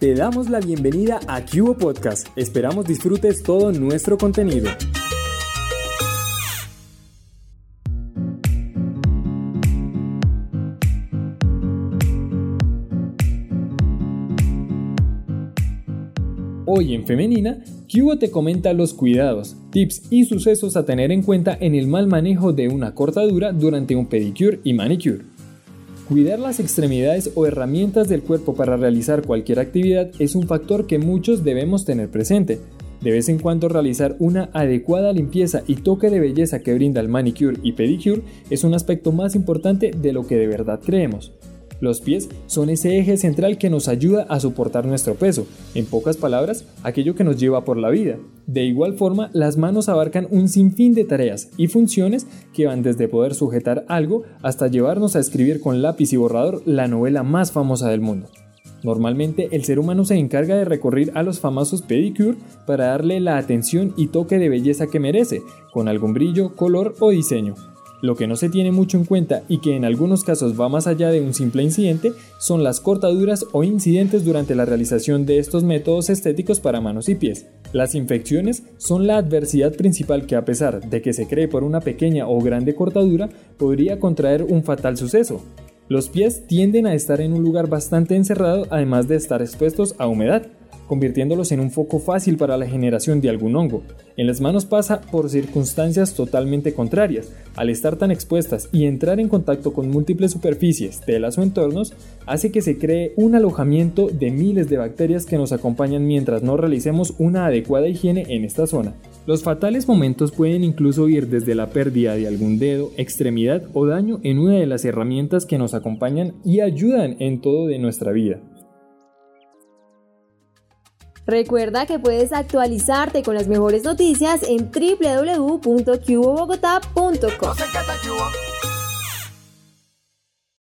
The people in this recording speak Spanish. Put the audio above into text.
Te damos la bienvenida a Cubo Podcast. Esperamos disfrutes todo nuestro contenido. Hoy en Femenina, Cubo te comenta los cuidados, tips y sucesos a tener en cuenta en el mal manejo de una cortadura durante un pedicure y manicure. Cuidar las extremidades o herramientas del cuerpo para realizar cualquier actividad es un factor que muchos debemos tener presente. De vez en cuando realizar una adecuada limpieza y toque de belleza que brinda el manicure y pedicure es un aspecto más importante de lo que de verdad creemos. Los pies son ese eje central que nos ayuda a soportar nuestro peso, en pocas palabras, aquello que nos lleva por la vida. De igual forma, las manos abarcan un sinfín de tareas y funciones que van desde poder sujetar algo hasta llevarnos a escribir con lápiz y borrador la novela más famosa del mundo. Normalmente el ser humano se encarga de recurrir a los famosos pedicure para darle la atención y toque de belleza que merece, con algún brillo, color o diseño. Lo que no se tiene mucho en cuenta y que en algunos casos va más allá de un simple incidente son las cortaduras o incidentes durante la realización de estos métodos estéticos para manos y pies. Las infecciones son la adversidad principal que a pesar de que se cree por una pequeña o grande cortadura, podría contraer un fatal suceso. Los pies tienden a estar en un lugar bastante encerrado además de estar expuestos a humedad convirtiéndolos en un foco fácil para la generación de algún hongo. En las manos pasa por circunstancias totalmente contrarias. Al estar tan expuestas y entrar en contacto con múltiples superficies, telas o entornos, hace que se cree un alojamiento de miles de bacterias que nos acompañan mientras no realicemos una adecuada higiene en esta zona. Los fatales momentos pueden incluso ir desde la pérdida de algún dedo, extremidad o daño en una de las herramientas que nos acompañan y ayudan en todo de nuestra vida. Recuerda que puedes actualizarte con las mejores noticias en www.cubobogotá.com.